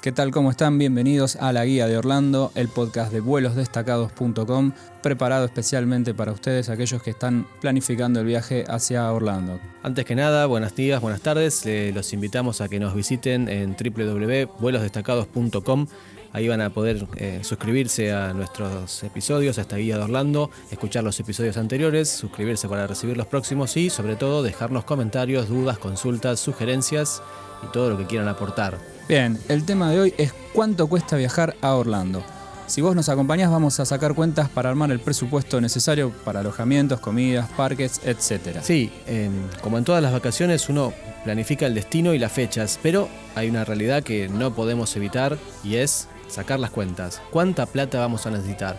¿Qué tal? ¿Cómo están? Bienvenidos a la Guía de Orlando, el podcast de vuelosdestacados.com, preparado especialmente para ustedes, aquellos que están planificando el viaje hacia Orlando. Antes que nada, buenos días, buenas tardes. Eh, los invitamos a que nos visiten en www.vuelosdestacados.com. Ahí van a poder eh, suscribirse a nuestros episodios, a esta guía de Orlando, escuchar los episodios anteriores, suscribirse para recibir los próximos y sobre todo dejarnos comentarios, dudas, consultas, sugerencias y todo lo que quieran aportar. Bien, el tema de hoy es cuánto cuesta viajar a Orlando. Si vos nos acompañás vamos a sacar cuentas para armar el presupuesto necesario para alojamientos, comidas, parques, etc. Sí, como en todas las vacaciones uno planifica el destino y las fechas, pero hay una realidad que no podemos evitar y es sacar las cuentas. ¿Cuánta plata vamos a necesitar?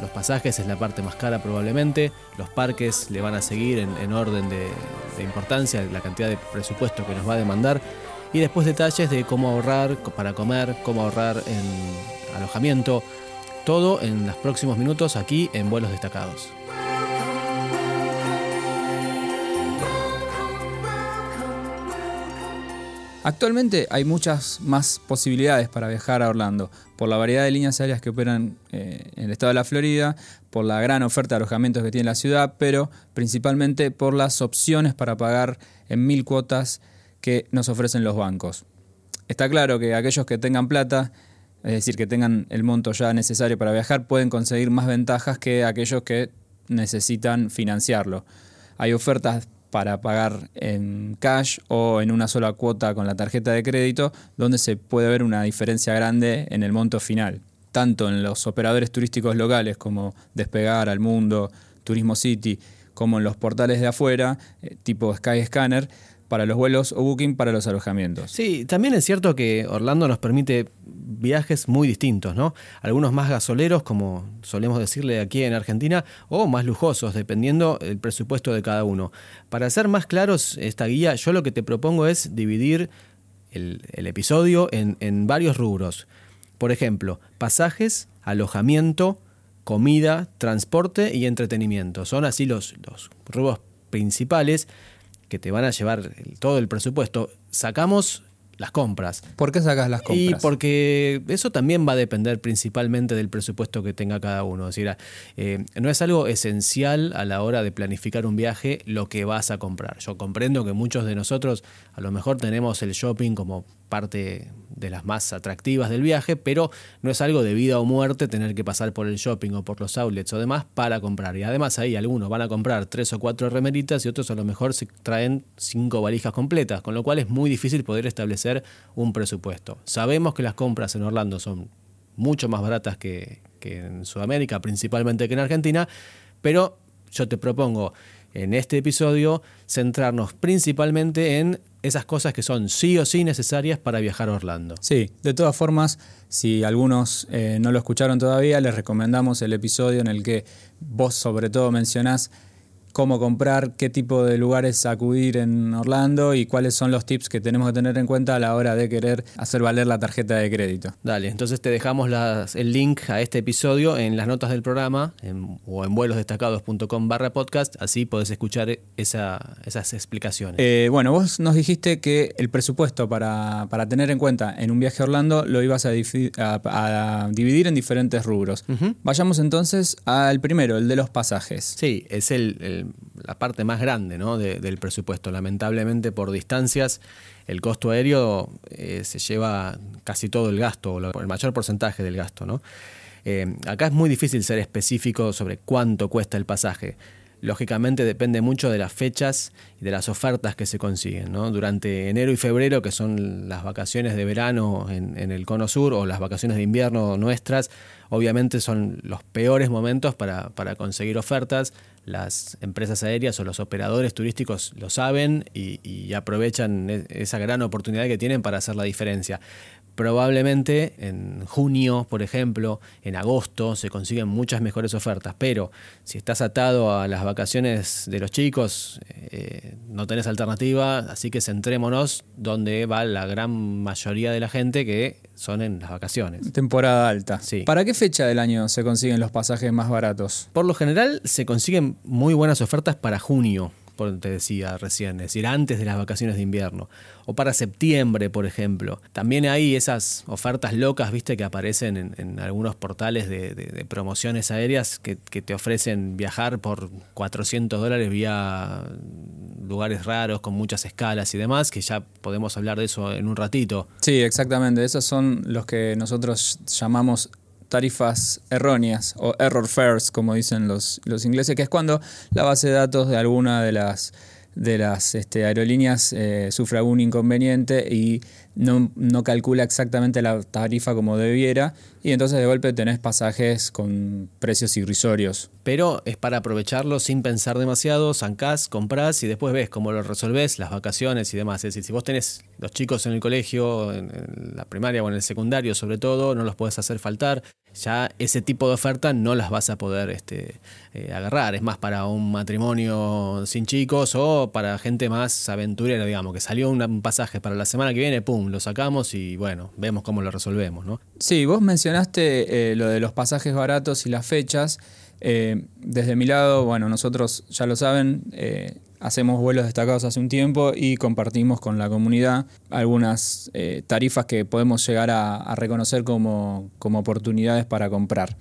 Los pasajes es la parte más cara probablemente, los parques le van a seguir en, orden de, de importancia, la cantidad de presupuesto que nos va a demandar y después detalles de cómo ahorrar para comer, cómo ahorrar en alojamiento, todo en los próximos minutos aquí en Vuelos Destacados. Actualmente hay muchas más posibilidades para viajar a Orlando, por la variedad de líneas aéreas que operan eh, en el estado de la Florida, por la gran oferta de alojamientos que tiene la ciudad, pero principalmente por las opciones para pagar en mil cuotas que nos ofrecen los bancos. Está claro que aquellos que tengan plata, es decir, que tengan el monto ya necesario para viajar, pueden conseguir más ventajas que aquellos que necesitan financiarlo. Hay ofertas para pagar en cash o en una sola cuota con la tarjeta de crédito, donde se puede ver una diferencia grande en el monto final, tanto en los operadores turísticos locales como Despegar al Mundo, Turismo City, como en los portales de afuera, eh, tipo Skyscanner, para los vuelos o booking para los alojamientos. Sí, también es cierto que Orlando nos permite viajes muy distintos, ¿no? Algunos más gasoleros, como solemos decirle aquí en Argentina, o más lujosos, dependiendo el presupuesto de cada uno. Para ser más claros esta guía, yo lo que te propongo es dividir el, episodio en, varios rubros. Por ejemplo, pasajes, alojamiento, comida, transporte y entretenimiento. Son así los, los rubros principales que te van a llevar todo el presupuesto, sacamos las compras. ¿Por qué sacas las compras? Y porque eso también va a depender principalmente del presupuesto que tenga cada uno. Es decir, eh, no es algo esencial a la hora de planificar un viaje lo que vas a comprar. Yo comprendo que muchos de nosotros a lo mejor tenemos el shopping como parte de las más atractivas del viaje, pero no es algo de vida o muerte tener que pasar por el shopping o por los outlets o demás para comprar. Y además ahí algunos van a comprar tres o cuatro remeritas y otros a lo mejor se traen cinco valijas completas, con lo cual es muy difícil poder establecer un presupuesto. Sabemos que las compras en Orlando son mucho más baratas que, que en Sudamérica, principalmente que en Argentina, pero yo te propongo en este episodio centrarnos principalmente en esas cosas que son sí o sí necesarias para viajar a Orlando. Sí, de todas formas, si algunos eh, no lo escucharon todavía, les recomendamos el episodio en el que vos sobre todo mencionás cómo comprar, qué tipo de lugares acudir en Orlando y cuáles son los tips que tenemos que tener en cuenta a la hora de querer hacer valer la tarjeta de crédito. Dale, entonces te dejamos el link a este episodio en las notas del programa o en vuelosdestacados.com barra podcast, así podés escuchar esas explicaciones. Eh, bueno, vos nos dijiste que el presupuesto para, tener en cuenta en un viaje a Orlando lo ibas a, dividir en diferentes rubros. Vayamos entonces al primero, el de los pasajes. Sí, es el la parte más grande del presupuesto. Lamentablemente por distancias el costo aéreo eh, se lleva casi todo el gasto, el mayor porcentaje del gasto. ¿no? Eh, acá es muy difícil ser específico sobre cuánto cuesta el pasaje. Lógicamente depende mucho de las fechas y de las ofertas que se consiguen. Durante enero y febrero, que son las vacaciones de verano en, en, el cono sur o las vacaciones de invierno nuestras, obviamente son los peores momentos para, para conseguir ofertas las empresas aéreas o los operadores turísticos lo saben y, aprovechan e, esa gran oportunidad que tienen para hacer la diferencia. Probablemente en junio, por ejemplo, en agosto se consiguen muchas mejores ofertas, pero si estás atado a las vacaciones de los chicos, eh, no tenés alternativa, así que centrémonos donde va la gran mayoría de la gente que son en las vacaciones. Temporada alta. Sí. ¿Para qué fecha del año se consiguen los pasajes más baratos? Por lo general se consiguen muy buenas ofertas para junio por, te decía recién, es decir, antes de las vacaciones de invierno, o para septiembre, por ejemplo. También hay esas ofertas locas, viste, que aparecen en, algunos portales de, promociones aéreas que, que, te ofrecen viajar por 400 dólares vía lugares raros, con muchas escalas y demás, que ya podemos hablar de eso en un ratito. Sí, exactamente, esos son los que nosotros llamamos tarifas erróneas o error fares, como dicen los, los ingleses, que es cuando la base de datos de alguna de las de las este, aerolíneas eh, sufre algún inconveniente y no, no, calcula exactamente la tarifa como debiera y entonces de golpe tenés pasajes con precios irrisorios. Pero es para aprovecharlo sin pensar demasiado, zancás, comprás y después ves cómo lo resolvés, las vacaciones y demás. Es decir, si vos tenés los chicos en el colegio, en, la primaria o en el secundario sobre todo, no los podés hacer faltar, ya ese tipo de oferta no las vas a poder este, eh, agarrar. Es más para un matrimonio sin chicos o para gente más aventurera, digamos, que salió un pasaje para la semana que viene, pum, lo sacamos y bueno, vemos cómo lo resolvemos, ¿no? Sí, vos mencionaste eh, lo de los pasajes baratos y las fechas. Eh, desde mi lado, bueno, nosotros ya lo saben, hacemos vuelos destacados hace un tiempo y compartimos con la comunidad algunas tarifas que podemos llegar a, reconocer como, como oportunidades para comprar.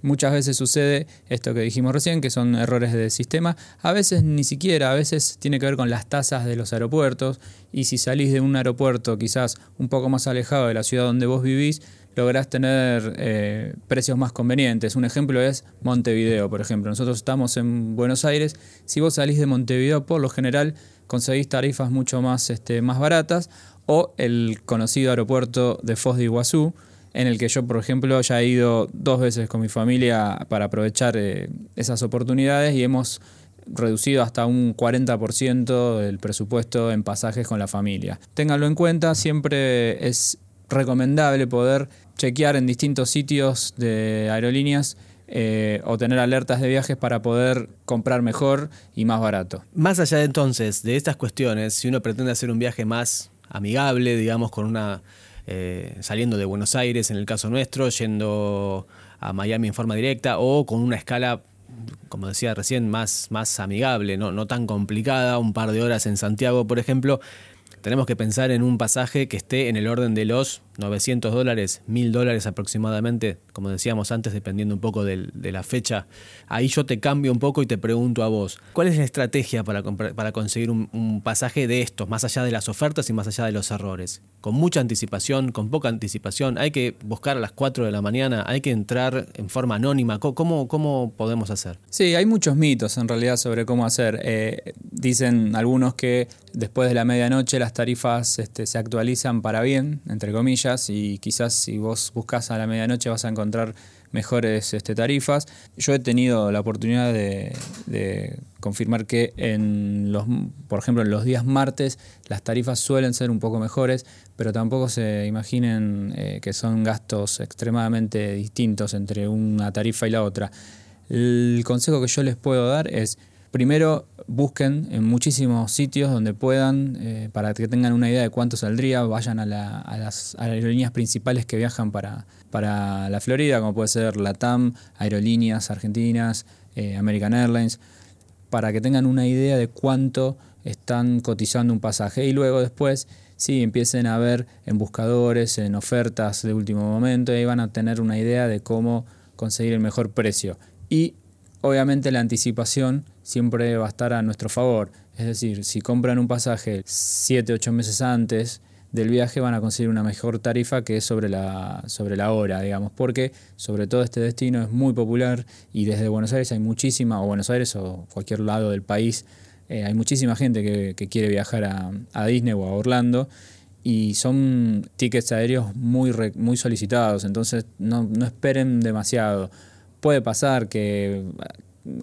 Muchas veces sucede esto que dijimos recién, que son errores de sistema. A veces ni siquiera, a veces tiene que ver con las tasas de los aeropuertos. Y si salís de un aeropuerto quizás un poco más alejado de la ciudad donde vos vivís, lográs tener eh, precios más convenientes. Un ejemplo es Montevideo, por ejemplo. Nosotros estamos en Buenos Aires. Si vos salís de Montevideo, por lo general conseguís tarifas mucho más, este, más baratas. O el conocido aeropuerto de Foz de Iguazú, en el que yo, por ejemplo, ya he ido dos veces con mi familia para aprovechar eh, esas oportunidades y hemos reducido hasta un 40% del presupuesto en pasajes con la familia. Ténganlo en cuenta, siempre es recomendable poder chequear en distintos sitios de aerolíneas eh, o tener alertas de viajes para poder comprar mejor y más barato. Más allá de entonces de estas cuestiones, si uno pretende hacer un viaje más amigable, digamos, con una eh, saliendo de Buenos Aires, en el caso nuestro, yendo a Miami en forma directa o con una escala, como decía recién, más, más amigable, no, no tan complicada, un par de horas en Santiago, por ejemplo, tenemos que pensar en un pasaje que esté en el orden de los 900 dólares, 1000 dólares aproximadamente, como decíamos antes, dependiendo un poco de la fecha. Ahí yo te cambio un poco y te pregunto a vos, ¿cuál es la estrategia para, para conseguir un, pasaje de estos, más allá de las ofertas y más allá de los errores? Con mucha anticipación, con poca anticipación, hay que buscar a las 4 de la mañana, hay que entrar en forma anónima, ¿cómo, cómo podemos hacer? Sí, hay muchos mitos en realidad sobre cómo hacer. Eh, dicen algunos que después de la medianoche las tarifas este, se actualizan para bien, entre comillas, y quizás si vos buscas a la medianoche vas a encontrar mejores este, tarifas. Yo he tenido la oportunidad de, confirmar que en los, por ejemplo, en los días martes las tarifas suelen ser un poco mejores, pero tampoco se imaginen eh, que son gastos extremadamente distintos entre una tarifa y la otra. El consejo que yo les puedo dar es Primero, busquen en muchísimos sitios donde puedan, eh, para que tengan una idea de cuánto saldría, vayan a, las aerolíneas principales que viajan para, para, la Florida, como puede ser LATAM, Aerolíneas Argentinas, eh, American Airlines, para que tengan una idea de cuánto están cotizando un pasaje. Y luego después, sí, empiecen a ver en buscadores, en ofertas de último momento, y ahí van a tener una idea de cómo conseguir el mejor precio. Y obviamente la anticipación siempre va a estar a nuestro favor. Es decir, si compran un pasaje 7, 8 meses antes del viaje van a conseguir una mejor tarifa que es sobre la, sobre la hora, digamos, porque sobre todo este destino es muy popular y desde Buenos Aires hay muchísima, o Buenos Aires o cualquier lado del país, eh, hay muchísima gente que, quiere viajar a, Disney o a Orlando y son tickets aéreos muy, muy solicitados, entonces no, no esperen demasiado puede pasar que,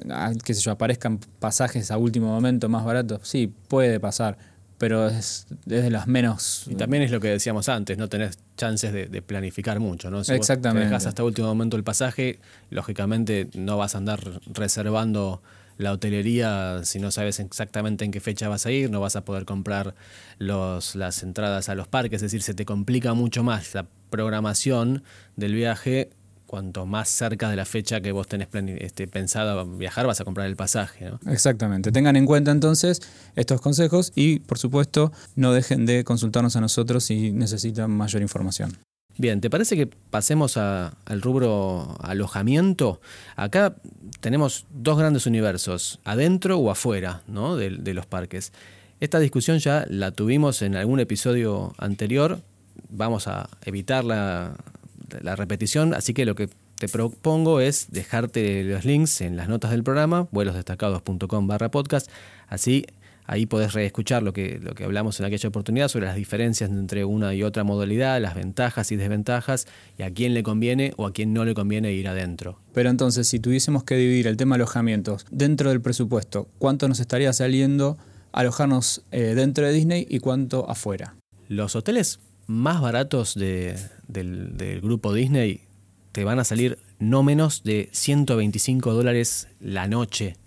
ah, qué sé yo, aparezcan pasajes a último momento más baratos. Sí, puede pasar, pero es, de las menos. Y también es lo que decíamos antes, no tenés chances de, planificar mucho, ¿no? Si Exactamente. dejas hasta último momento el pasaje, lógicamente no vas a andar reservando la hotelería si no sabes exactamente en qué fecha vas a ir, no vas a poder comprar los, las entradas a los parques, es decir, se te complica mucho más la programación del viaje cuanto más cerca de la fecha que vos tenés este, pensado viajar, vas a comprar el pasaje. Exactamente. Tengan en cuenta entonces estos consejos y, por supuesto, no dejen de consultarnos a nosotros si necesitan mayor información. Bien, ¿te parece que pasemos al rubro alojamiento? Acá tenemos dos grandes universos, adentro o afuera ¿no? de, de los parques. Esta discusión ya la tuvimos en algún episodio anterior, vamos a evitar la, repetición, así que lo que te propongo es dejarte los links en las notas del programa, vuelosdestacados.com barra podcast, así ahí podés reescuchar lo que, lo que hablamos en aquella oportunidad sobre las diferencias entre una y otra modalidad, las ventajas y desventajas, y a quién le conviene o a quién no le conviene ir adentro. Pero entonces, si tuviésemos que dividir el tema alojamientos dentro del presupuesto, ¿cuánto nos estaría saliendo alojarnos eh, dentro de Disney y cuánto afuera? Los hoteles más baratos del, grupo Disney te van a salir no menos de 125 dólares la noche.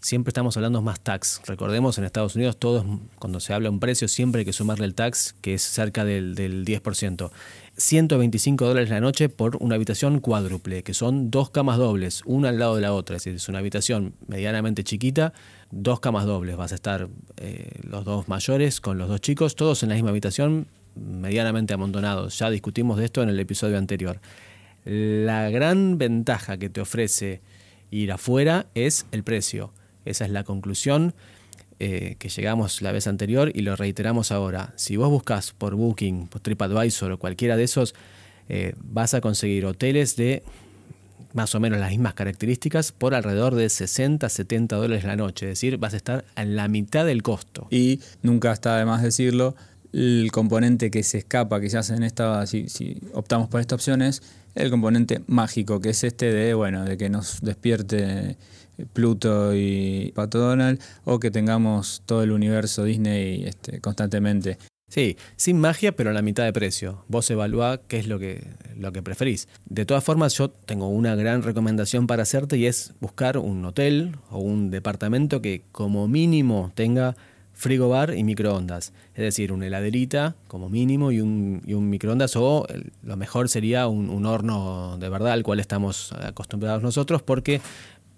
Siempre estamos hablando más tax. Recordemos, en Estados Unidos, todos, cuando se habla un precio, siempre hay que sumarle el tax, que es cerca del, del 10%. 125 dólares la noche por una habitación cuádruple, que son dos camas dobles, una al lado de la otra. Es decir, es una habitación medianamente chiquita, dos camas dobles. Vas a estar eh, los dos mayores con los dos chicos, todos en la misma habitación, medianamente amontonados. Ya discutimos de esto en el episodio anterior. La gran ventaja que te ofrece ir afuera es el precio. Esa es la conclusión eh, que llegamos la vez anterior y lo reiteramos ahora. Si vos buscas por Booking, por TripAdvisor o cualquiera de esos, eh, vas a conseguir hoteles de más o menos las mismas características por alrededor de 60, 70 dólares la noche. Es decir, vas a estar en la mitad del costo. Y nunca está de más decirlo, el componente que se escapa quizás en esta, si, si optamos por esta opción es el componente mágico, que es este de, bueno, de que nos despierte Pluto y Pato Donald, o que tengamos todo el universo Disney este, constantemente. Sí, sin magia, pero a la mitad de precio. Vos evaluá qué es lo que, lo que preferís. De todas formas, yo tengo una gran recomendación para hacerte y es buscar un hotel o un departamento que como mínimo tenga frigobar y microondas. Es decir, una heladerita como mínimo y un, y un microondas o lo mejor sería un, horno de verdad al cual estamos acostumbrados nosotros porque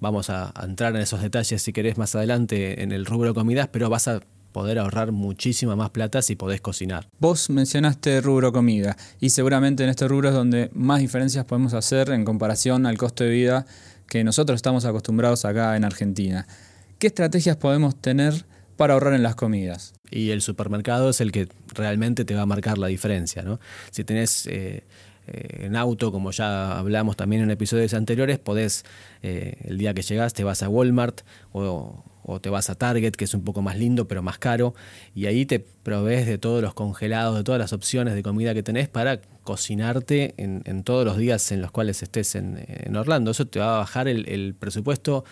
vamos a, entrar en esos detalles si querés más adelante en el rubro de comidas, pero vas a poder ahorrar muchísima más plata si podés cocinar. Vos mencionaste rubro comida y seguramente en este rubro es donde más diferencias podemos hacer en comparación al costo de vida que nosotros estamos acostumbrados acá en Argentina. ¿Qué estrategias podemos tener para ahorrar en las comidas. Y el supermercado es el que realmente te va a marcar la diferencia. ¿no? Si tenés eh, eh, en auto, como ya hablamos también en episodios anteriores, podés, eh, el día que llegás, te vas a Walmart o, te vas a Target, que es un poco más lindo pero más caro, y ahí te provees de todos los congelados, de todas las opciones de comida que tenés para cocinarte en, todos los días en los cuales estés en, Orlando. Eso te va a bajar el, el presupuesto,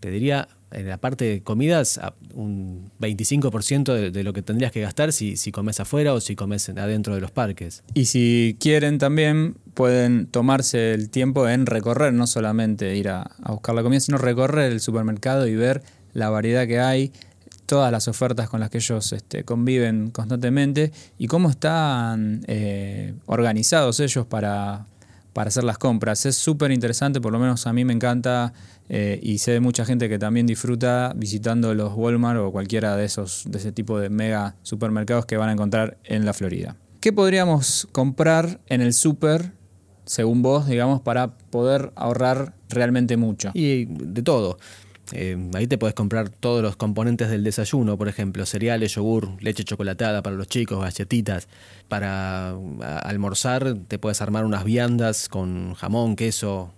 te diría en la parte de comidas un 25% de, lo que tendrías que gastar si, si comes afuera o si comes adentro de los parques. Y si quieren también pueden tomarse el tiempo en recorrer, no solamente ir a, buscar la comida, sino recorrer el supermercado y ver la variedad que hay, todas las ofertas con las que ellos este, conviven constantemente y cómo están eh, organizados ellos para, para hacer las compras. Es súper interesante, por lo menos a mí me encanta eh, y sé de mucha gente que también disfruta visitando los Walmart o cualquiera de esos de ese tipo de mega supermercados que van a encontrar en la Florida. ¿Qué podríamos comprar en el super, según vos, digamos, para poder ahorrar realmente mucho? Y de todo. Eh, ahí te puedes comprar todos los componentes del desayuno, por ejemplo, cereales, yogur, leche chocolatada para los chicos, galletitas. Para almorzar te puedes armar unas viandas con jamón, queso,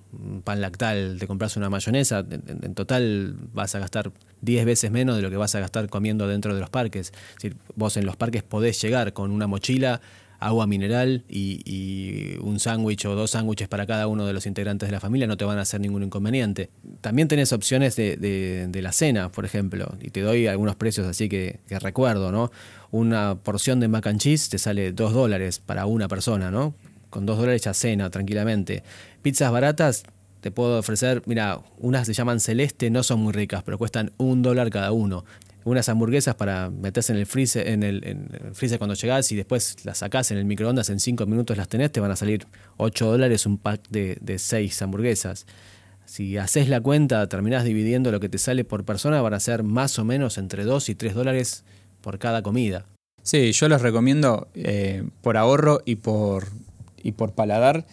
pan lactal, te compras una mayonesa. En, total vas a gastar 10 veces menos de lo que vas a gastar comiendo dentro de los parques. vos en los parques podés llegar con una mochila agua mineral y, un sándwich o dos sándwiches para cada uno de los integrantes de la familia, no te van a hacer ningún inconveniente. También tenés opciones de, la cena, por ejemplo, y te doy algunos precios así que, recuerdo, ¿no? Una porción de mac and cheese te sale dos dólares para una persona, ¿no? Con dos dólares ya cena tranquilamente. Pizzas baratas te puedo ofrecer, mira, unas se llaman celeste, no son muy ricas, pero cuestan un dólar cada uno unas hamburguesas para meterse en el freezer, en el, freezer cuando llegás y después las sacás en el microondas, en 5 minutos las tenés, te van a salir 8 dólares un pack de, de 6 hamburguesas. Si haces la cuenta, terminás dividiendo lo que te sale por persona, van a ser más o menos entre 2 y 3 dólares por cada comida. Sí, yo les recomiendo eh, por ahorro y por, y por paladar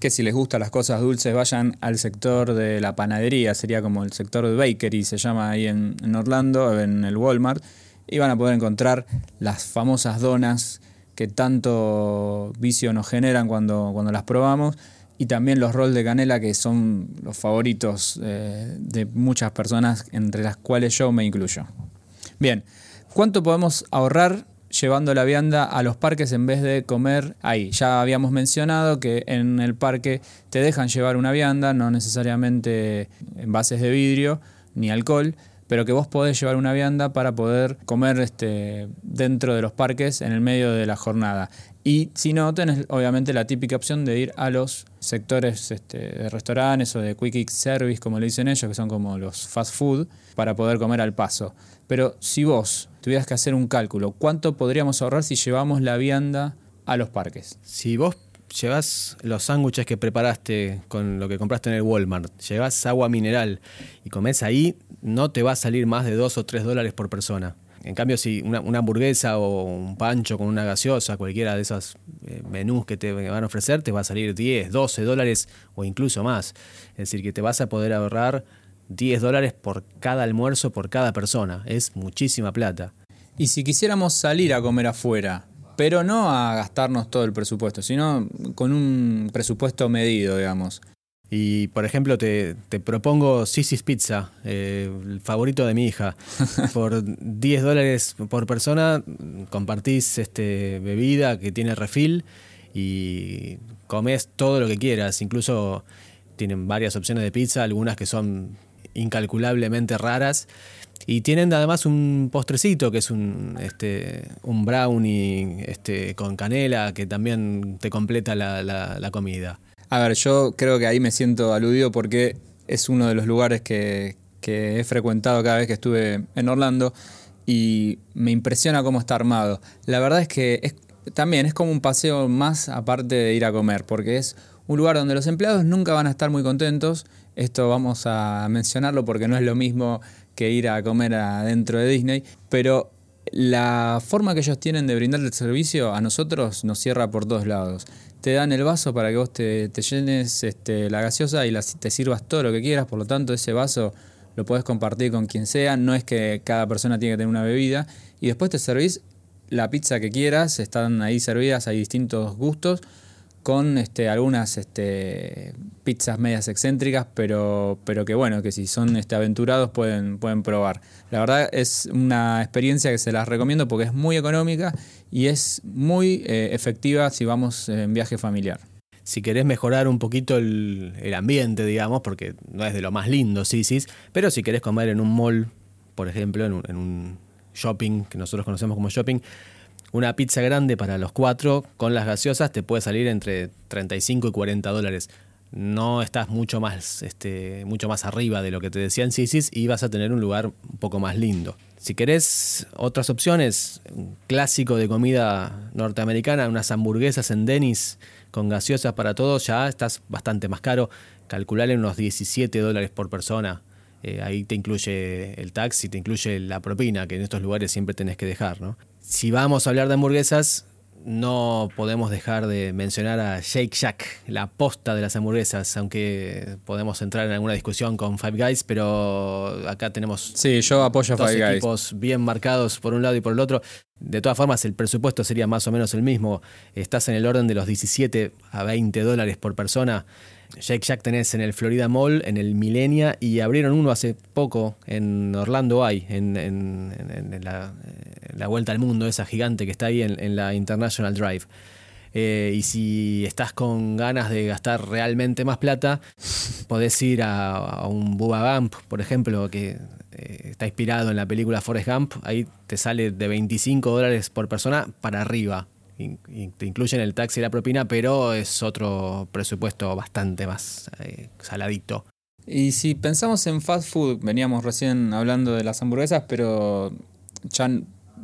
que si les gustan las cosas dulces vayan al sector de la panadería, sería como el sector de bakery, se llama ahí en, Orlando, en el Walmart, y van a poder encontrar las famosas donas que tanto vicio nos generan cuando, cuando las probamos y también los rolls de canela que son los favoritos eh, de muchas personas, entre las cuales yo me incluyo. Bien, ¿cuánto podemos ahorrar llevando la vianda a los parques en vez de comer ahí? Ya habíamos mencionado que en el parque te dejan llevar una vianda, no necesariamente en bases de vidrio ni alcohol, pero que vos podés llevar una vianda para poder comer este, dentro de los parques en el medio de la jornada. Y si no, tenés obviamente la típica opción de ir a los sectores este, de restaurantes o de quick service, como le dicen ellos, que son como los fast food, para poder comer al paso. Pero si vos tuvieras que hacer un cálculo, ¿cuánto podríamos ahorrar si llevamos la vianda a los parques? Si vos llevas los sándwiches que preparaste con lo que compraste en el Walmart, llevas agua mineral y comes ahí, no te va a salir más de 2 o 3 dólares por persona. En cambio, si una, hamburguesa o un pancho con una gaseosa, cualquiera de esos eh, menús que te van a ofrecer, te va a salir 10, 12 dólares o incluso más. Es decir, que te vas a poder ahorrar 10 dólares por cada almuerzo, por cada persona. Es muchísima plata. Y si quisiéramos salir a comer afuera, pero no a gastarnos todo el presupuesto, sino con un presupuesto medido, digamos. Y por ejemplo, te, propongo Sisi's Pizza, eh, el favorito de mi hija. Por 10 dólares por persona compartís este, bebida que tiene refil y comes todo lo que quieras. Incluso tienen varias opciones de pizza, algunas que son incalculablemente raras. Y tienen además un postrecito que es un, este, un brownie este, con canela que también te completa la, la comida. A ver, yo creo que ahí me siento aludido porque es uno de los lugares que, he frecuentado cada vez que estuve en Orlando y me impresiona cómo está armado. La verdad es que también es como un paseo más aparte de ir a comer, porque es un lugar donde los empleados nunca van a estar muy contentos. Esto vamos a mencionarlo porque no es lo mismo que ir a comer adentro de Disney, pero la forma que ellos tienen de brindar el servicio a nosotros nos cierra por todos lados te dan el vaso para que vos te, llenes este, la gaseosa y te sirvas todo lo que quieras, por lo tanto ese vaso lo podés compartir con quien sea, no es que cada persona tiene que tener una bebida, y después te servís la pizza que quieras, están ahí servidas, hay distintos gustos, con este, algunas este, pizzas medias excéntricas, pero, pero que bueno, que si son este, aventurados pueden, pueden probar. La verdad es una experiencia que se las recomiendo porque es muy económica y es muy eh, efectiva si vamos en viaje familiar. Si querés mejorar un poquito el, ambiente, digamos, porque no es de lo más lindo, sí, sí, pero si querés comer en un mall, por ejemplo, en un, en un shopping, que nosotros conocemos como shopping, una pizza grande para los cuatro con las gaseosas te puede salir entre 35 y 40 dólares. No estás mucho más, este, mucho más arriba de lo que te decían Sisis y vas a tener un lugar un poco más lindo. Si querés otras opciones, clásico de comida norteamericana, unas hamburguesas en Dennis con gaseosas para todos, ya estás bastante más caro. Calcular en unos 17 dólares por persona. Eh, ahí te incluye el taxi, te incluye la propina, que en estos lugares siempre tenés que dejar, ¿no? Si vamos a hablar de hamburguesas, no podemos dejar de mencionar a Shake Shack, la posta de las hamburguesas, aunque podemos entrar en alguna discusión con Five Guys, pero acá tenemos sí, yo apoyo dos Five equipos bien marcados por un lado y por el otro. De todas formas, el presupuesto sería más o menos el mismo. Estás en el orden de los 17 a 20 dólares por persona. Shake Shack tenés en el Florida Mall, en el Millenia, y abrieron uno hace poco en Orlando hay, en, la, Vuelta al Mundo, esa gigante que está ahí en, la International Drive. Eh, y si estás con ganas de gastar realmente más plata, podés ir a, un Bubba Gump, por ejemplo, que eh, está inspirado en la película Forrest Gump. Ahí te sale de 25 dólares por persona para arriba te incluyen el taxi y la propina, pero es otro presupuesto bastante más eh, saladito. Y si pensamos en fast food, veníamos recién hablando de las hamburguesas, pero ya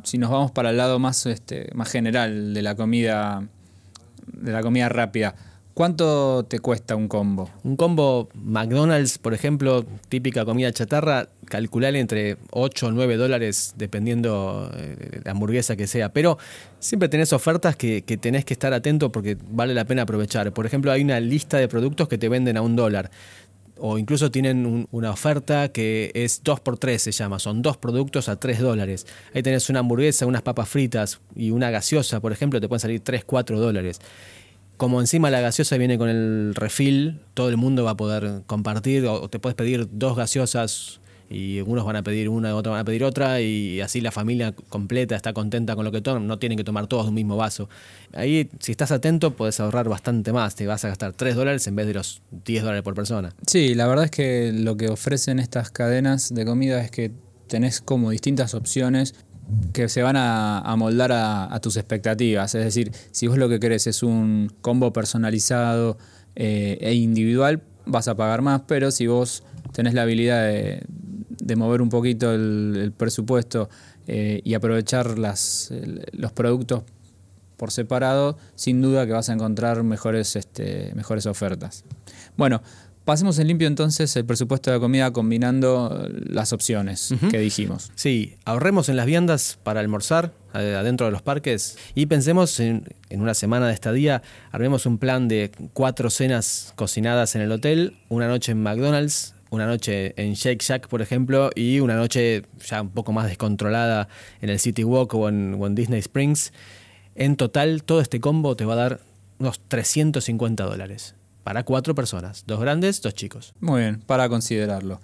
si nos vamos para el lado más, este, más general de la comida, de la comida rápida, ¿Cuánto te cuesta un combo? Un combo McDonald's, por ejemplo, típica comida chatarra, calcular entre 8 o 9 dólares dependiendo de eh, la hamburguesa que sea. Pero siempre tenés ofertas que, tenés que estar atento porque vale la pena aprovechar. Por ejemplo, hay una lista de productos que te venden a un dólar. O incluso tienen una oferta que es 2 por 3 se llama. Son dos productos a 3 dólares. Ahí tenés una hamburguesa, unas papas fritas y una gaseosa, por ejemplo, te pueden salir 3, 4 dólares como encima la gaseosa viene con el refil, todo el mundo va a poder compartir, o te puedes pedir dos gaseosas y unos van a pedir una, otros van a pedir otra, y así la familia completa está contenta con lo que toman, no tienen que tomar todos un mismo vaso. Ahí, si estás atento, puedes ahorrar bastante más, te vas a gastar 3 dólares en vez de los 10 dólares por persona. Sí, la verdad es que lo que ofrecen estas cadenas de comida es que tenés como distintas opciones que se van a, moldar a, tus expectativas. Es decir, si vos lo que querés es un combo personalizado eh, e individual, vas a pagar más, pero si vos tenés la habilidad de, mover un poquito el, presupuesto eh, y aprovechar las, los productos por separado, sin duda que vas a encontrar mejores, este, mejores ofertas. Bueno, Pasemos en limpio entonces el presupuesto de comida combinando las opciones que dijimos. Sí, ahorremos en las viandas para almorzar adentro de los parques y pensemos en, una semana de estadía, armemos un plan de cuatro cenas cocinadas en el hotel, una noche en McDonald's, una noche en Shake Shack, por ejemplo, y una noche ya un poco más descontrolada en el City Walk o en, o en Disney Springs. En total, todo este combo te va a dar unos 350 dólares para cuatro personas, dos grandes, dos chicos. Muy bien, para considerarlo.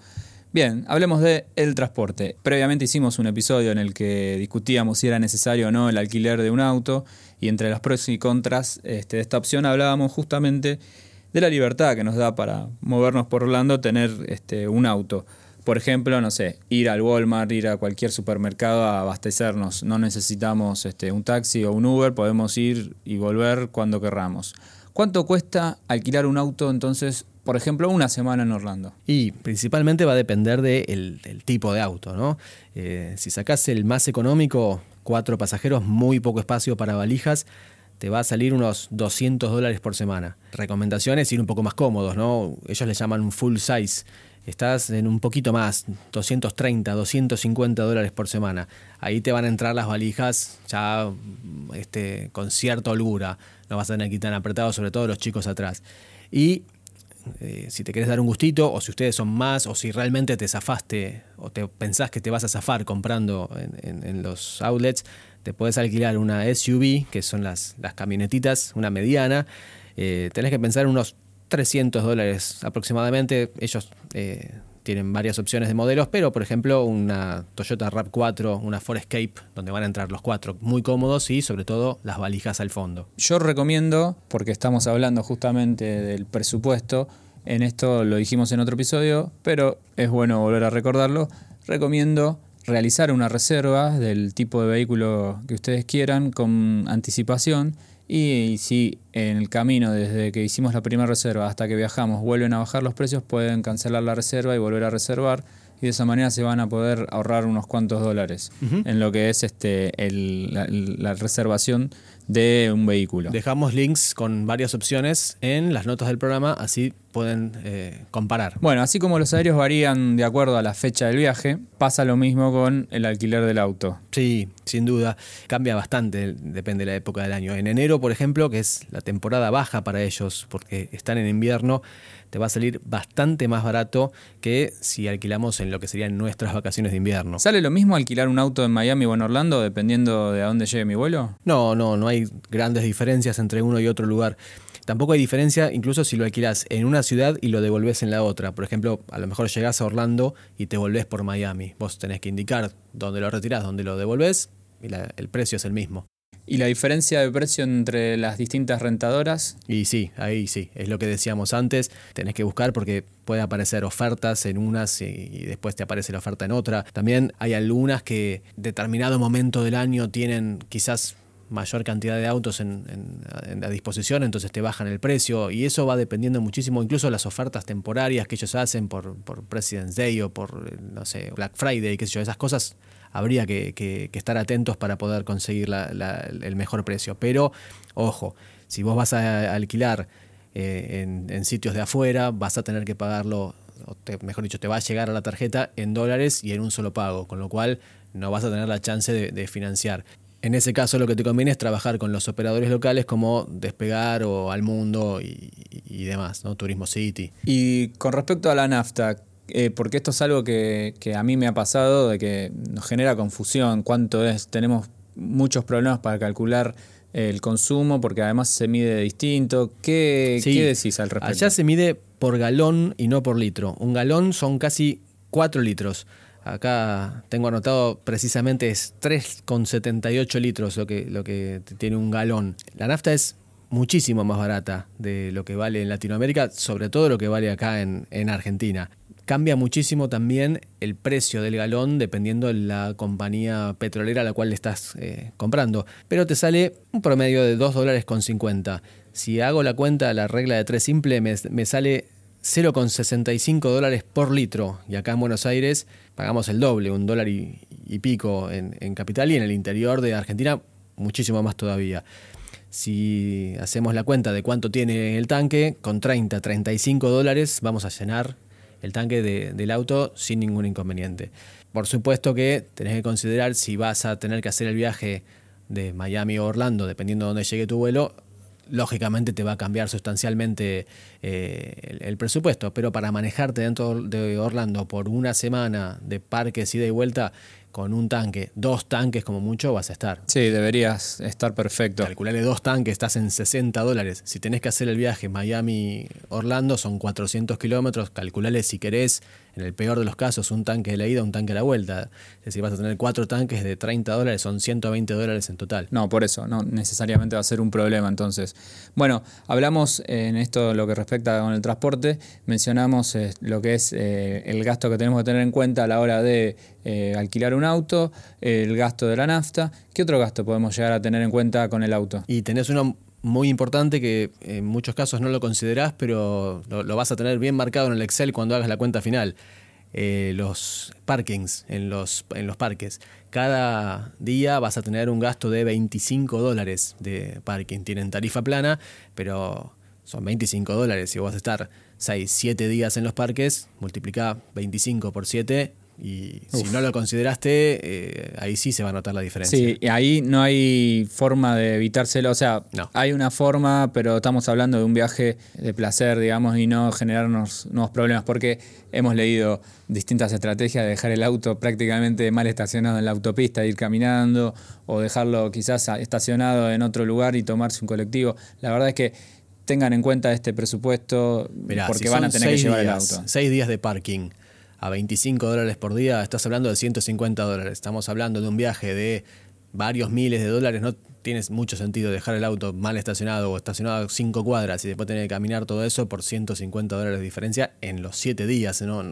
Bien, hablemos de el transporte. Previamente hicimos un episodio en el que discutíamos si era necesario o no el alquiler de un auto y entre las pros y contras este, de esta opción hablábamos justamente de la libertad que nos da para movernos por Orlando tener este, un auto. Por ejemplo, no sé, ir al Walmart, ir a cualquier supermercado a abastecernos. No necesitamos este, un taxi o un Uber, podemos ir y volver cuando querramos. ¿Cuánto cuesta alquilar un auto entonces, por ejemplo, una semana en Orlando? Y principalmente va a depender del tipo de auto, ¿no? Eh, si sacás el más económico, cuatro pasajeros, muy poco espacio para valijas, te va a salir unos 200 dólares por semana. Recomendaciones ir un poco más cómodos, ¿no? Ellos le llaman un full size. Estás en un poquito más, 230, 250 dólares por semana. Ahí te van a entrar las valijas ya este, con cierta holgura no vas a tener aquí tan apretado, sobre todo los chicos atrás. Y eh, si te querés dar un gustito, o si ustedes son más, o si realmente te zafaste, o te pensás que te vas a zafar comprando en, los outlets, te puedes alquilar una SUV, que son las, las camionetitas, una mediana. Eh, tenés que pensar unos 300 dólares aproximadamente. Ellos eh, tienen varias opciones de modelos, pero por ejemplo una Toyota RAV4, una Ford Escape, donde van a entrar los cuatro muy cómodos y sobre todo las valijas al fondo. Yo recomiendo, porque estamos hablando justamente del presupuesto, en esto lo dijimos en otro episodio, pero es bueno volver a recordarlo, recomiendo realizar una reserva del tipo de vehículo que ustedes quieran con anticipación y si en el camino, desde que hicimos la primera reserva hasta que viajamos, vuelven a bajar los precios, pueden cancelar la reserva y volver a reservar. Y de esa manera se van a poder ahorrar unos cuantos dólares en lo que es este la reservación de un vehículo. Dejamos links con varias opciones en las notas del programa, así pueden eh, comparar. Bueno, así como los aéreos varían de acuerdo a la fecha del viaje, pasa lo mismo con el alquiler del auto. Sí, sin duda. Cambia bastante, depende de la época del año. En enero, por ejemplo, que es la temporada baja para ellos, porque están en invierno, te va a salir bastante más barato que si alquilamos en lo que serían nuestras vacaciones de invierno. ¿Sale lo mismo alquilar un auto en Miami o en Orlando dependiendo de a dónde llegue mi vuelo? No, no, no hay grandes diferencias entre uno y otro lugar. Tampoco hay diferencia incluso si lo alquilas en una ciudad y lo devolves en la otra. Por ejemplo, a lo mejor llegás a Orlando y te volvés por Miami. Vos tenés que indicar dónde lo retirás, dónde lo devolvés y el precio es el mismo. ¿Y la diferencia de precio entre las distintas rentadoras? Y sí, ahí sí, es lo que decíamos antes, tenés que buscar porque puede aparecer ofertas en unas y, después te aparece la oferta en otra. También hay algunas que determinado momento del año tienen quizás mayor cantidad de autos en, en, a disposición, entonces te bajan el precio y eso va dependiendo muchísimo, incluso las ofertas temporarias que ellos hacen por, por President's Day o por, no sé, Black Friday, qué sé yo, esas cosas habría que, estar atentos para poder conseguir el mejor precio. Pero, ojo, si vos vas a alquilar eh, en, sitios de afuera, vas a tener que pagarlo, mejor dicho, te va a llegar a la tarjeta en dólares y en un solo pago, con lo cual no vas a tener la chance de, financiar. En ese caso lo que te conviene es trabajar con los operadores locales como Despegar o Al Mundo y, demás, ¿no? Turismo City. Y con respecto a la nafta, eh, porque esto es algo que, que, a mí me ha pasado, de que nos genera confusión, cuánto es, tenemos muchos problemas para calcular el consumo, porque además se mide distinto. ¿Qué, decís al respecto? Allá se mide por galón y no por litro. Un galón son casi 4 litros. Acá tengo anotado precisamente es 3,78 litros lo que, lo que tiene un galón. La nafta es muchísimo más barata de lo que vale en Latinoamérica, sobre todo lo que vale acá en, en Argentina. Cambia muchísimo también el precio del galón dependiendo de la compañía petrolera a la cual estás eh, comprando. Pero te sale un promedio de 2 dólares con 50. Si hago la cuenta, la regla de 3 simple, me, sale 0,65 dólares por litro. Y acá en Buenos Aires pagamos el doble, un dólar y, pico en, en, capital y en el interior de Argentina muchísimo más todavía. Si hacemos la cuenta de cuánto tiene el tanque, con 30, 35 dólares vamos a llenar el tanque del auto sin ningún inconveniente. Por supuesto que tenés que considerar si vas a tener que hacer el viaje de Miami o Orlando, dependiendo de dónde llegue tu vuelo, lógicamente te va a cambiar sustancialmente eh, el, presupuesto, pero para manejarte dentro de Orlando por una semana de parques ida y vuelta, con un tanque, dos tanques como mucho, vas a estar. Sí, deberías estar perfecto. Calcularle dos tanques, estás en 60 dólares. Si tenés que hacer el viaje Miami-Orlando, son 400 kilómetros. Calculale si querés, en el peor de los casos, un tanque de la ida, un tanque de la vuelta. Es decir, vas a tener cuatro tanques de 30 dólares, son 120 dólares en total. No, por eso, no necesariamente va a ser un problema entonces. Bueno, hablamos en esto lo que respecta con el transporte, mencionamos eh, lo que es eh, el gasto que tenemos que tener en cuenta a la hora de eh, alquilar un auto, el gasto de la nafta. ¿Qué otro gasto podemos llegar a tener en cuenta con el auto? Y tenés uno muy importante que en muchos casos no lo considerás, pero lo, vas a tener bien marcado en el Excel cuando hagas la cuenta final. Eh, los parkings en los, en los parques. Cada día vas a tener un gasto de 25 dólares de parking. Tienen tarifa plana, pero son 25 dólares. Si vas a estar 6, 7 días en los parques, multiplica 25 por 7 y si no lo consideraste, eh, ahí sí se va a notar la diferencia. Sí, y ahí no hay forma de evitárselo. O sea, hay una forma, pero estamos hablando de un viaje de placer, digamos, y no generarnos nuevos problemas, porque hemos leído distintas estrategias de dejar el auto prácticamente mal estacionado en la autopista, ir caminando, o dejarlo quizás estacionado en otro lugar y tomarse un colectivo. La verdad es que tengan en cuenta este presupuesto porque van a tener que llevar el auto. Seis días de parking a 25 dólares por día, estás hablando de 150 dólares. Estamos hablando de un viaje de varios miles de dólares. No tiene mucho sentido dejar el auto mal estacionado o estacionado a 5 cuadras y después tener que caminar todo eso por 150 dólares de diferencia en los 7 días. No,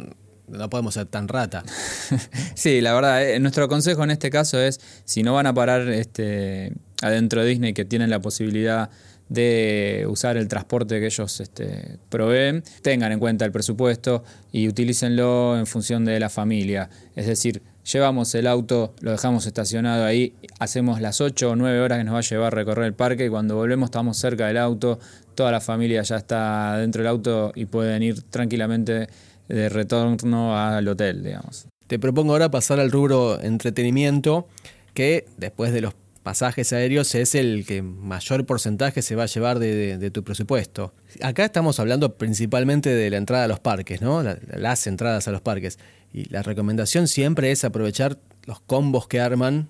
no podemos ser tan rata. sí, la verdad, eh, nuestro consejo en este caso es, si no van a parar este, adentro de Disney, que tienen la posibilidad de usar el transporte que ellos este, proveen, tengan en cuenta el presupuesto y utilícenlo en función de la familia. Es decir, llevamos el auto, lo dejamos estacionado ahí, hacemos las 8 o 9 horas que nos va a llevar a recorrer el parque y cuando volvemos estamos cerca del auto, toda la familia ya está dentro del auto y pueden ir tranquilamente de retorno al hotel, digamos. Te propongo ahora pasar al rubro entretenimiento, que después de los pasajes aéreos es el que mayor porcentaje se va a llevar de, tu presupuesto. Acá estamos hablando principalmente de la entrada a los parques, ¿no? las entradas a los parques. Y la recomendación siempre es aprovechar los combos que arman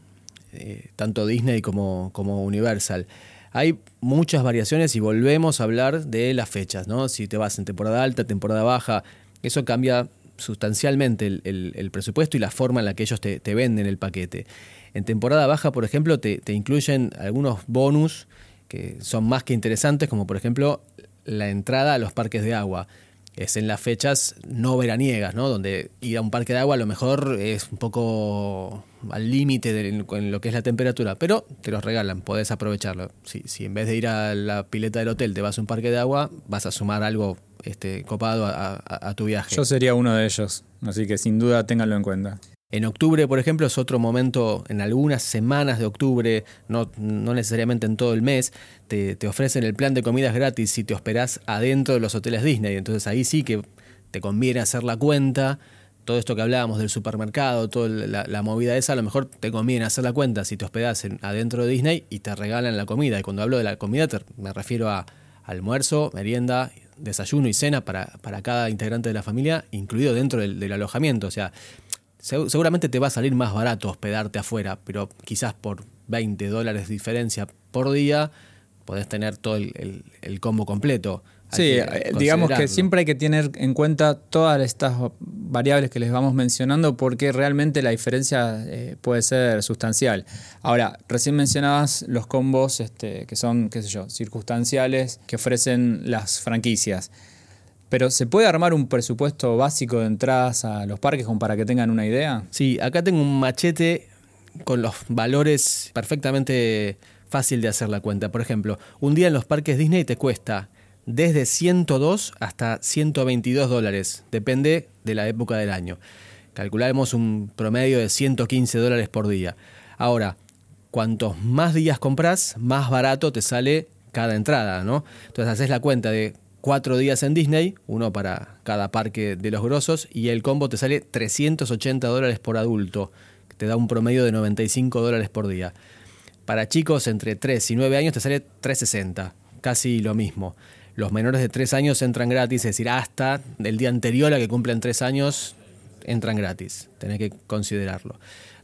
eh, tanto Disney como, como Universal. Hay muchas variaciones y volvemos a hablar de las fechas, ¿no? Si te vas en temporada alta, temporada baja, eso cambia sustancialmente el, presupuesto y la forma en la que ellos te, te venden el paquete. En temporada baja, por ejemplo, te, incluyen algunos bonus que son más que interesantes, como por ejemplo la entrada a los parques de agua. Es en las fechas no veraniegas, ¿no? Donde ir a un parque de agua a lo mejor es un poco al límite en lo que es la temperatura, pero te los regalan, podés aprovecharlo. Si, si, en vez de ir a la pileta del hotel te vas a un parque de agua, vas a sumar algo este, copado a tu viaje. Yo sería uno de ellos, así que sin duda ténganlo en cuenta. En octubre, por ejemplo, es otro momento, en algunas semanas de octubre, no, necesariamente en todo el mes, te, te, ofrecen el plan de comidas gratis si te hospedás adentro de los hoteles Disney. Entonces ahí sí que te conviene hacer la cuenta. Todo esto que hablábamos del supermercado, toda la, movida esa, a lo mejor te conviene hacer la cuenta si te hospedás en, adentro de Disney y te regalan la comida. Y cuando hablo de la comida me refiero a almuerzo, merienda, desayuno y cena para, para cada integrante de la familia, incluido dentro del, del alojamiento. O sea, seguramente te va a salir más barato hospedarte afuera, pero quizás por 20 dólares de diferencia por día podés tener todo el, el, combo completo. sí, eh, digamos que siempre hay que tener en cuenta todas estas variables que les vamos mencionando porque realmente la diferencia eh, puede ser sustancial. Ahora, recién mencionabas los combos este, que son, qué sé yo, circunstanciales que ofrecen las franquicias. Pero ¿se puede armar un presupuesto básico de entradas a los parques como para que tengan una idea? Sí, acá tengo un machete con los valores perfectamente fácil de hacer la cuenta. Por ejemplo, un día en los parques Disney te cuesta desde 102 hasta 122 dólares, depende de la época del año. Calculamos un promedio de 115 dólares por día. Ahora, cuantos más días compras, más barato te sale cada entrada, ¿no? Entonces haces la cuenta de cuatro días en Disney, uno para cada parque de los grosos, y el combo te sale 380 dólares por adulto, que te da un promedio de 95 dólares por día. Para chicos entre 3 y 9 años te sale 360, casi lo mismo. Los menores de 3 años entran gratis, es decir, hasta el día anterior a que cumplen 3 años entran gratis. Tenés que considerarlo.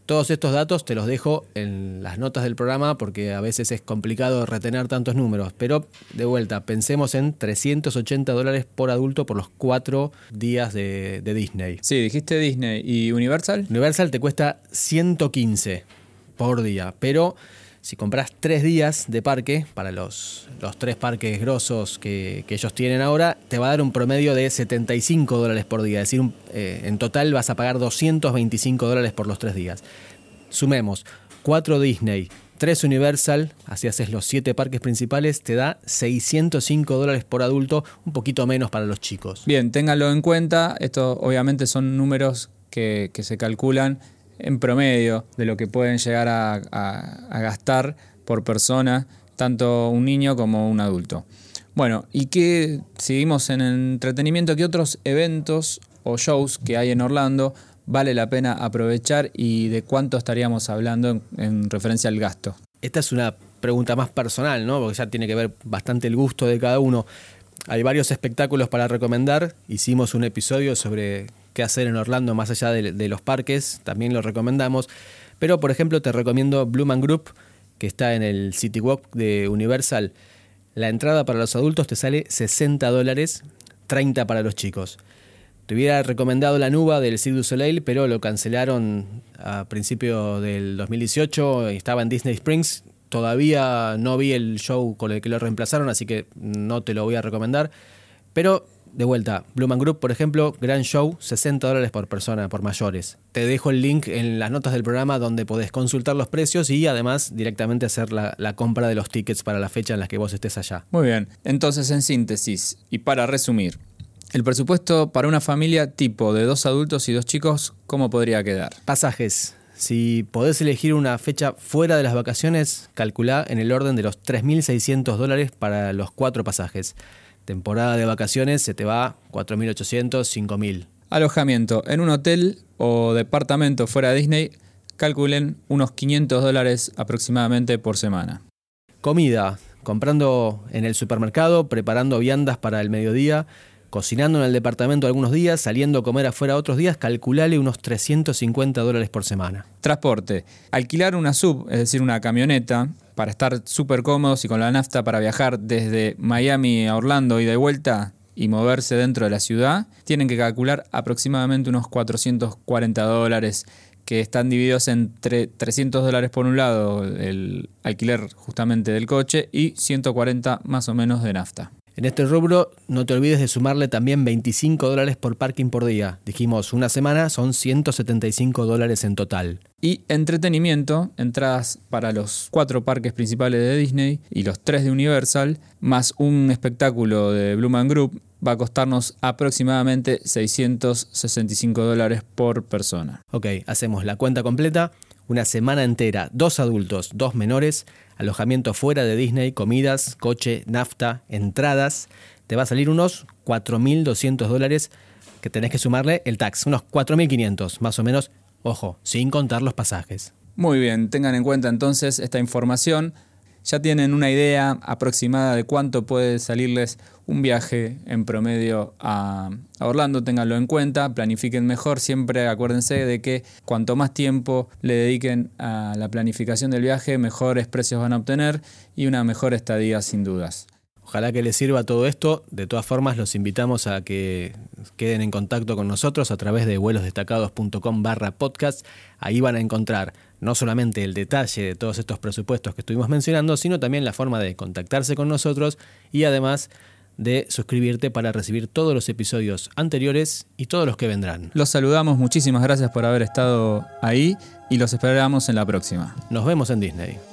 Todos estos datos te los dejo en las notas del programa porque a veces es complicado retener tantos números, pero de vuelta, pensemos en 380 dólares por adulto por los cuatro días de, Disney. Sí, dijiste Disney. ¿Y Universal? Universal te cuesta 115 por día, pero si compras tres días de parque, para los, los tres parques grosos que, ellos tienen ahora, te va a dar un promedio de 75 dólares por día. Es decir, eh, en total vas a pagar 225 dólares por los tres días. Sumemos, cuatro Disney, tres Universal, así haces los siete parques principales, te da 605 dólares por adulto, un poquito menos para los chicos. Bien, ténganlo en cuenta, estos obviamente son números que, que se calculan en promedio de lo que pueden llegar a, gastar por persona, tanto un niño como un adulto. Bueno, y que seguimos en entretenimiento, ¿qué otros eventos o shows que hay en Orlando vale la pena aprovechar y de cuánto estaríamos hablando en, referencia al gasto? Esta es una pregunta más personal, ¿no? Porque ya tiene que ver bastante el gusto de cada uno. Hay varios espectáculos para recomendar. Hicimos un episodio sobre qué hacer en Orlando más allá de, los parques, también lo recomendamos. Pero, por ejemplo, te recomiendo Blue Group, que está en el City Walk de Universal. La entrada para los adultos te sale 60 dólares, 30 para los chicos. Te hubiera recomendado la Nuba del Cirque du Soleil, pero lo cancelaron a principio del 2018. Estaba en Disney Springs. Todavía no vi el show con el que lo reemplazaron, así que no te lo voy a recomendar. Pero de vuelta, Blumen Group, por ejemplo, gran show, 60 dólares por persona, por mayores. Te dejo el link en las notas del programa donde podés consultar los precios y además directamente hacer la, la, compra de los tickets para la fecha en la que vos estés allá. Muy bien, entonces en síntesis y para resumir, el presupuesto para una familia tipo de dos adultos y dos chicos, ¿cómo podría quedar? Pasajes. Si podés elegir una fecha fuera de las vacaciones, calculá en el orden de los 3.600 dólares para los cuatro pasajes temporada de vacaciones se te va 4.800, 5.000. Alojamiento en un hotel o departamento fuera de Disney, calculen unos 500 dólares aproximadamente por semana. Comida, comprando en el supermercado, preparando viandas para el mediodía, cocinando en el departamento algunos días, saliendo a comer afuera otros días, calculale unos 350 dólares por semana. Transporte, alquilar una sub, es decir, una camioneta, para estar súper cómodos y con la nafta para viajar desde Miami a Orlando y de vuelta y moverse dentro de la ciudad, tienen que calcular aproximadamente unos 440 dólares que están divididos entre 300 dólares por un lado el alquiler justamente del coche y 140 más o menos de nafta. En este rubro no te olvides de sumarle también 25 dólares por parking por día. Dijimos una semana son 175 dólares en total. Y entretenimiento, entradas para los cuatro parques principales de Disney y los tres de Universal, más un espectáculo de Blue Man Group, va a costarnos aproximadamente 665 dólares por persona. Ok, hacemos la cuenta completa. Una semana entera, dos adultos, dos menores, alojamiento fuera de Disney, comidas, coche, nafta, entradas, te va a salir unos 4.200 dólares que tenés que sumarle el tax, unos 4.500 más o menos, ojo, sin contar los pasajes. Muy bien, tengan en cuenta entonces esta información ya tienen una idea aproximada de cuánto puede salirles un viaje en promedio a, Orlando, ténganlo en cuenta, planifiquen mejor, siempre acuérdense de que cuanto más tiempo le dediquen a la planificación del viaje, mejores precios van a obtener y una mejor estadía sin dudas. Ojalá que les sirva todo esto. De todas formas, los invitamos a que queden en contacto con nosotros a través de vuelosdestacados.com barra podcast. Ahí van a encontrar no solamente el detalle de todos estos presupuestos que estuvimos mencionando, sino también la forma de contactarse con nosotros y además de suscribirte para recibir todos los episodios anteriores y todos los que vendrán. Los saludamos, muchísimas gracias por haber estado ahí y los esperamos en la próxima. Nos vemos en Disney.